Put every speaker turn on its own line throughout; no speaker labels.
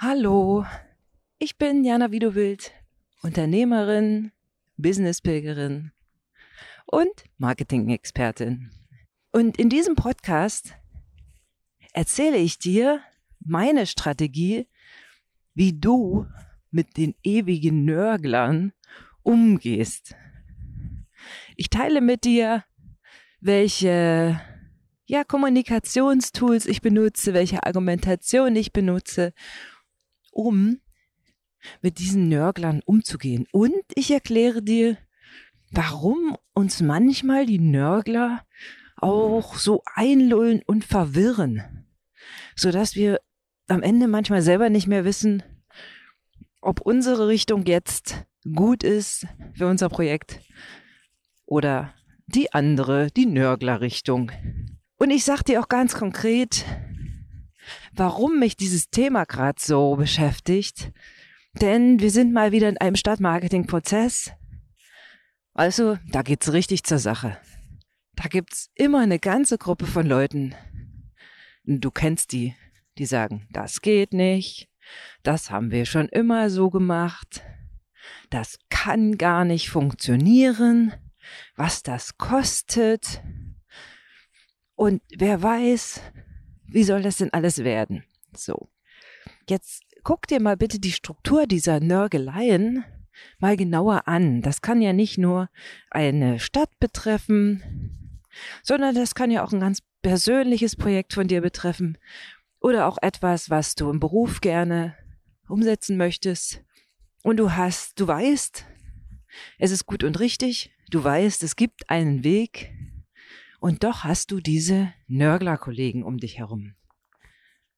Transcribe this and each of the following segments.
Hallo, ich bin Jana Widowild, Unternehmerin, Businesspilgerin und Marketing-Expertin. Und in diesem Podcast erzähle ich dir meine Strategie, wie du mit den ewigen Nörglern umgehst. Ich teile mit dir, welche ja, Kommunikationstools ich benutze, welche Argumentation ich benutze, um mit diesen Nörglern umzugehen. Und ich erkläre dir, warum uns manchmal die Nörgler auch so einlullen und verwirren, so dass wir am Ende manchmal selber nicht mehr wissen, ob unsere Richtung jetzt gut ist für unser Projekt oder die andere, die Nörgler-Richtung. Und ich sag dir auch ganz konkret, warum mich dieses Thema gerade so beschäftigt. Denn wir sind mal wieder in einem Stadtmarketing-Prozess. Also, da geht's richtig zur Sache. Da gibt's immer eine ganze Gruppe von Leuten. Du kennst die, die sagen, das geht nicht. Das haben wir schon immer so gemacht. Das kann gar nicht funktionieren. Was das kostet. Und wer weiß, wie soll das denn alles werden? So. Jetzt guck dir mal bitte die Struktur dieser Nörgeleien mal genauer an. Das kann ja nicht nur eine Stadt betreffen, sondern das kann ja auch ein ganz persönliches Projekt von dir betreffen oder auch etwas, was du im Beruf gerne umsetzen möchtest. Und du hast, du weißt, es ist gut und richtig, du weißt, es gibt einen Weg, und doch hast du diese Nörgler-Kollegen um dich herum.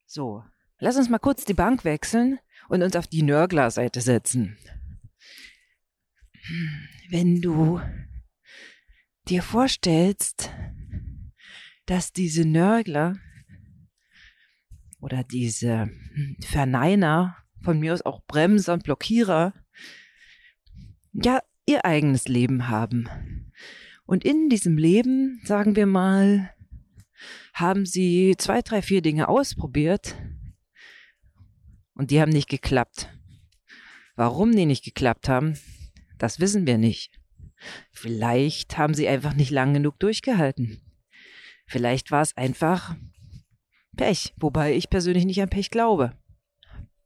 So, lass uns mal kurz die Bank wechseln und uns auf die Nörgler-Seite setzen. Wenn du dir vorstellst, dass diese Nörgler oder diese Verneiner, von mir aus auch Bremser und Blockierer, ja, ihr eigenes Leben haben. Und in diesem Leben, sagen wir mal, haben sie zwei, drei, vier Dinge ausprobiert und die haben nicht geklappt. Warum die nicht geklappt haben, das wissen wir nicht. Vielleicht haben sie einfach nicht lang genug durchgehalten. Vielleicht war es einfach Pech, wobei ich persönlich nicht an Pech glaube.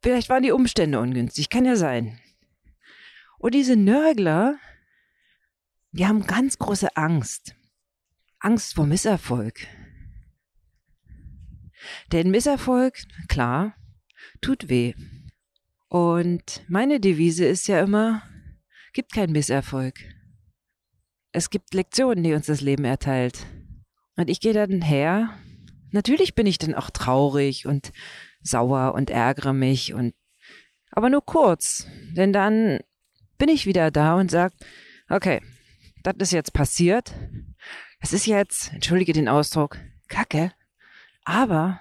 Vielleicht waren die Umstände ungünstig, kann ja sein. Und diese Nörgler, die haben ganz große Angst. Angst vor Misserfolg. Denn Misserfolg, klar, tut weh. Und meine Devise ist ja immer, gibt kein Misserfolg. Es gibt Lektionen, die uns das Leben erteilt. Und ich gehe dann her. Natürlich bin ich dann auch traurig und sauer und ärgere mich und, aber nur kurz. Denn dann bin ich wieder da und sag, okay, das ist jetzt passiert. Es ist jetzt, entschuldige den Ausdruck, Kacke. Aber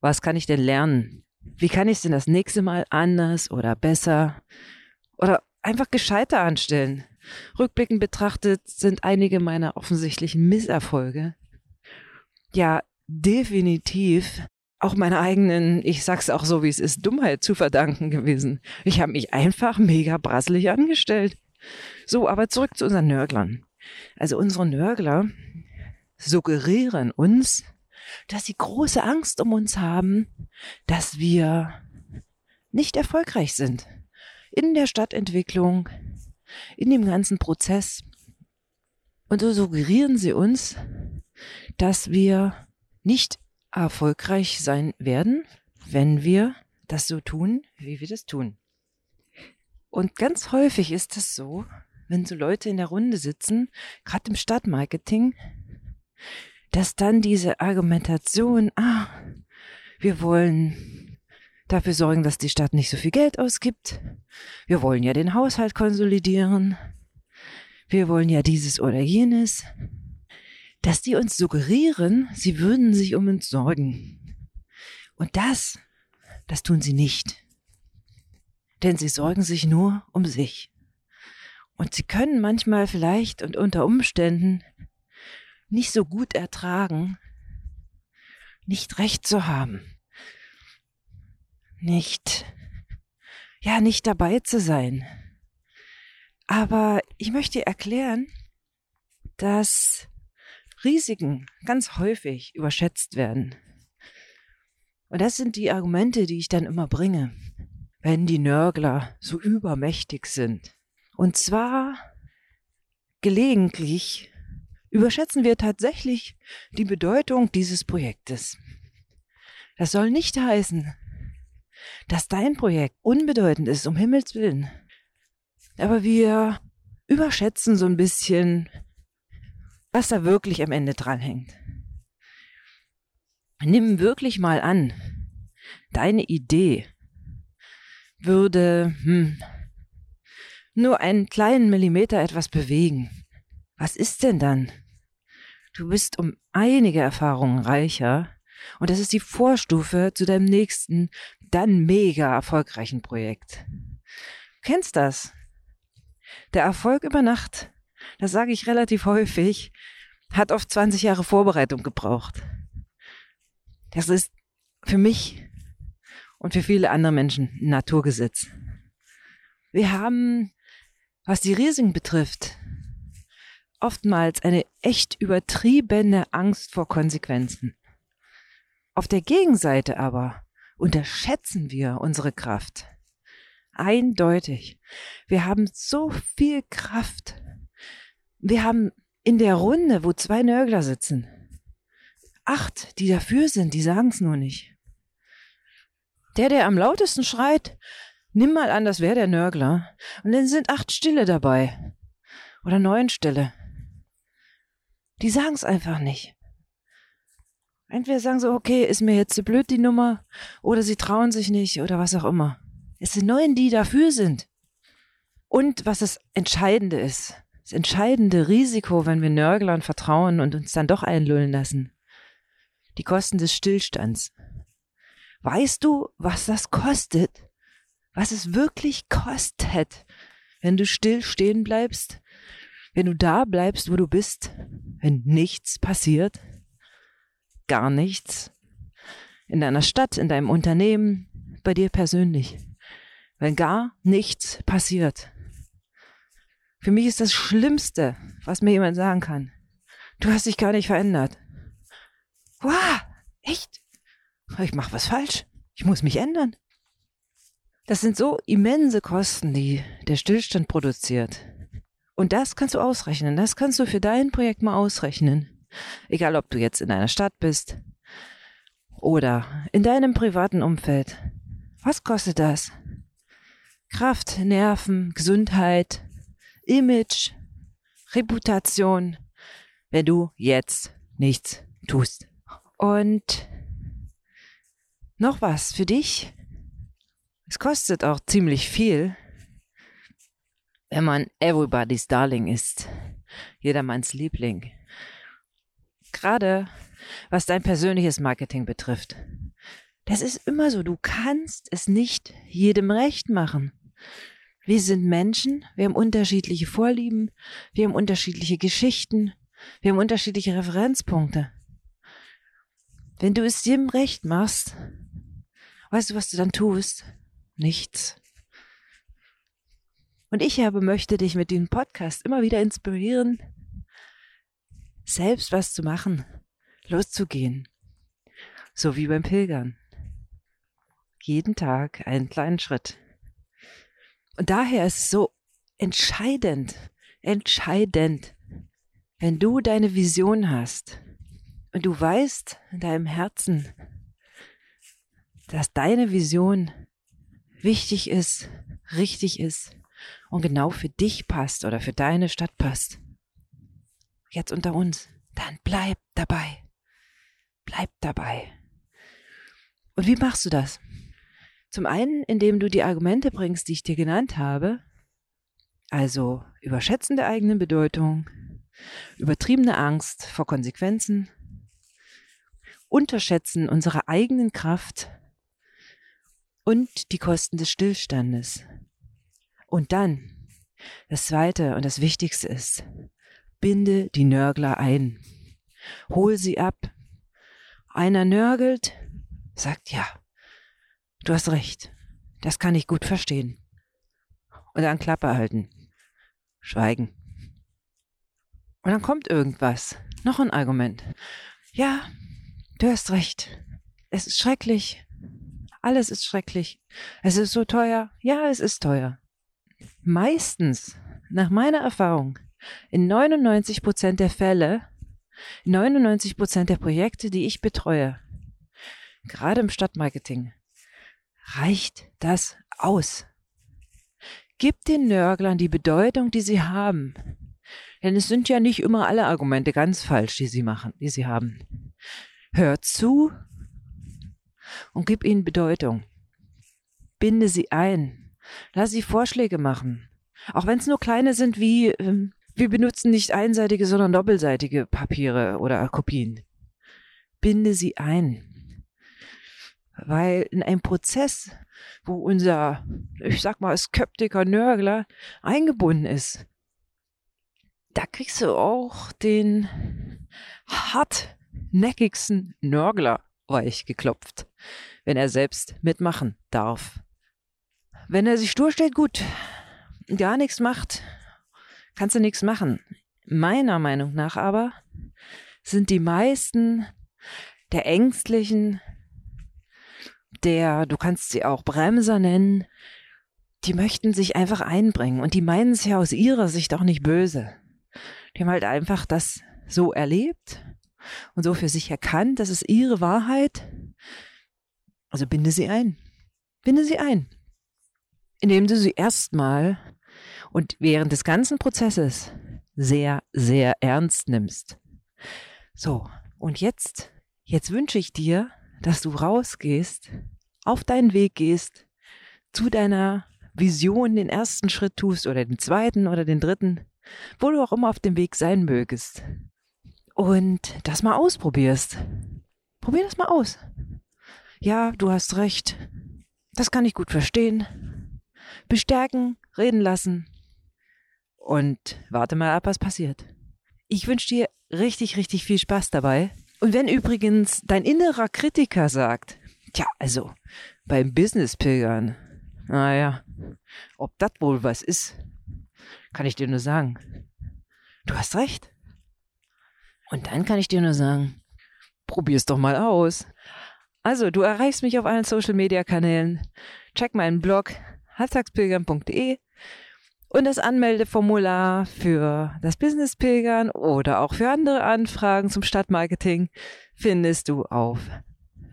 was kann ich denn lernen? Wie kann ich es denn das nächste Mal anders oder besser oder einfach gescheiter anstellen? Rückblickend betrachtet sind einige meiner offensichtlichen Misserfolge ja definitiv auch meiner eigenen, ich sag's auch so wie es ist, Dummheit zu verdanken gewesen. Ich habe mich einfach mega brasselig angestellt. So, aber zurück zu unseren Nörglern. Also unsere Nörgler suggerieren uns, dass sie große Angst um uns haben, dass wir nicht erfolgreich sind in der Stadtentwicklung, in dem ganzen Prozess. Und so suggerieren sie uns, dass wir nicht erfolgreich sein werden, wenn wir das so tun, wie wir das tun. Und ganz häufig ist es so, wenn so Leute in der Runde sitzen, gerade im Stadtmarketing, dass dann diese Argumentation, ah, wir wollen dafür sorgen, dass die Stadt nicht so viel Geld ausgibt. Wir wollen ja den Haushalt konsolidieren. Wir wollen ja dieses oder jenes. Dass die uns suggerieren, sie würden sich um uns sorgen. Und das, das tun sie nicht denn sie sorgen sich nur um sich. Und sie können manchmal vielleicht und unter Umständen nicht so gut ertragen, nicht recht zu haben. nicht, ja, nicht dabei zu sein. Aber ich möchte erklären, dass Risiken ganz häufig überschätzt werden. Und das sind die Argumente, die ich dann immer bringe, wenn die Nörgler so übermächtig sind. Und zwar gelegentlich überschätzen wir tatsächlich die Bedeutung dieses Projektes. Das soll nicht heißen, dass dein Projekt unbedeutend ist, um Himmels willen. Aber wir überschätzen so ein bisschen, was da wirklich am Ende dranhängt. Nimm wirklich mal an, deine Idee würde hm, nur einen kleinen Millimeter etwas bewegen. Was ist denn dann? Du bist um einige Erfahrungen reicher und das ist die Vorstufe zu deinem nächsten, dann mega erfolgreichen Projekt. Kennst das? Der Erfolg über Nacht, das sage ich relativ häufig, hat oft 20 Jahre Vorbereitung gebraucht. Das ist für mich und für viele andere Menschen ein Naturgesetz. Wir haben, was die Risiken betrifft, oftmals eine echt übertriebene Angst vor Konsequenzen. Auf der Gegenseite aber unterschätzen wir unsere Kraft. Eindeutig. Wir haben so viel Kraft. Wir haben in der Runde, wo zwei Nörgler sitzen, acht, die dafür sind, die sagen es nur nicht. Der, der am lautesten schreit, nimm mal an, das wäre der Nörgler. Und dann sind acht Stille dabei. Oder neun Stille. Die sagen es einfach nicht. Entweder sagen sie, okay, ist mir jetzt zu blöd die Nummer, oder sie trauen sich nicht, oder was auch immer. Es sind neun, die dafür sind. Und was das Entscheidende ist, das entscheidende Risiko, wenn wir Nörglern vertrauen und uns dann doch einlullen lassen, die Kosten des Stillstands. Weißt du, was das kostet? Was es wirklich kostet, wenn du still stehen bleibst? Wenn du da bleibst, wo du bist? Wenn nichts passiert? Gar nichts? In deiner Stadt, in deinem Unternehmen, bei dir persönlich? Wenn gar nichts passiert. Für mich ist das Schlimmste, was mir jemand sagen kann. Du hast dich gar nicht verändert. Wow, echt? Ich mache was falsch. Ich muss mich ändern. Das sind so immense Kosten, die der Stillstand produziert. Und das kannst du ausrechnen. Das kannst du für dein Projekt mal ausrechnen. Egal, ob du jetzt in einer Stadt bist oder in deinem privaten Umfeld. Was kostet das? Kraft, Nerven, Gesundheit, Image, Reputation, wenn du jetzt nichts tust. Und noch was für dich. Es kostet auch ziemlich viel, wenn man everybody's darling ist. Jedermanns Liebling. Gerade was dein persönliches Marketing betrifft. Das ist immer so. Du kannst es nicht jedem recht machen. Wir sind Menschen, wir haben unterschiedliche Vorlieben, wir haben unterschiedliche Geschichten, wir haben unterschiedliche Referenzpunkte. Wenn du es jedem recht machst, weißt du, was du dann tust? Nichts. Und ich habe möchte dich mit dem Podcast immer wieder inspirieren, selbst was zu machen, loszugehen. So wie beim Pilgern. Jeden Tag einen kleinen Schritt. Und daher ist es so entscheidend, entscheidend, wenn du deine Vision hast, und du weißt in deinem Herzen, dass deine Vision wichtig ist, richtig ist und genau für dich passt oder für deine Stadt passt. Jetzt unter uns, dann bleib dabei. Bleib dabei. Und wie machst du das? Zum einen, indem du die Argumente bringst, die ich dir genannt habe, also Überschätzen der eigenen Bedeutung, übertriebene Angst vor Konsequenzen, Unterschätzen unserer eigenen Kraft und die Kosten des Stillstandes. Und dann, das Zweite und das Wichtigste ist, binde die Nörgler ein. Hol sie ab. Einer nörgelt, sagt ja, du hast recht. Das kann ich gut verstehen. Und dann Klappe halten. Schweigen. Und dann kommt irgendwas. Noch ein Argument. Ja, du hast recht. Es ist schrecklich. Alles ist schrecklich. Es ist so teuer. Ja, es ist teuer. Meistens, nach meiner Erfahrung, in 99 Prozent der Fälle, 99 Prozent der Projekte, die ich betreue, gerade im Stadtmarketing, reicht das aus. Gib den Nörglern die Bedeutung, die sie haben. Denn es sind ja nicht immer alle Argumente ganz falsch, die sie machen, die sie haben. Hör zu und gib ihnen Bedeutung. Binde sie ein. Lass sie Vorschläge machen. Auch wenn es nur kleine sind wie, ähm, wir benutzen nicht einseitige, sondern doppelseitige Papiere oder Kopien. Binde sie ein. Weil in einem Prozess, wo unser, ich sag mal, Skeptiker, Nörgler eingebunden ist, da kriegst du auch den hartnäckigsten Nörgler weich geklopft, wenn er selbst mitmachen darf. Wenn er sich stur stellt, gut, gar nichts macht, kannst du nichts machen. Meiner Meinung nach aber sind die meisten der Ängstlichen, der, du kannst sie auch Bremser nennen, die möchten sich einfach einbringen und die meinen es ja aus ihrer Sicht auch nicht böse. Die haben halt einfach das so erlebt und so für sich erkannt, das ist ihre Wahrheit. Also binde sie ein. Binde sie ein. Indem du sie erstmal und während des ganzen Prozesses sehr, sehr ernst nimmst. So, und jetzt, jetzt wünsche ich dir, dass du rausgehst, auf deinen Weg gehst, zu deiner Vision den ersten Schritt tust oder den zweiten oder den dritten, wo du auch immer auf dem Weg sein mögest und das mal ausprobierst. Probier das mal aus. Ja, du hast recht. Das kann ich gut verstehen. Bestärken, reden lassen und warte mal ab, was passiert. Ich wünsche dir richtig, richtig viel Spaß dabei. Und wenn übrigens dein innerer Kritiker sagt, tja, also beim Business-Pilgern, naja, ob das wohl was ist, kann ich dir nur sagen. Du hast recht. Und dann kann ich dir nur sagen, probier's doch mal aus. Also, du erreichst mich auf allen Social Media Kanälen. Check meinen Blog halbtagspilgern.de und das Anmeldeformular für das Business Pilgern oder auch für andere Anfragen zum Stadtmarketing findest du auf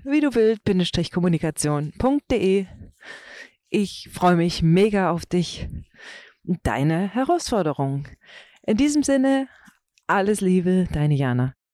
wie du wild-kommunikation.de. Ich freue mich mega auf dich und deine Herausforderung. In diesem Sinne, alles Liebe, deine Jana.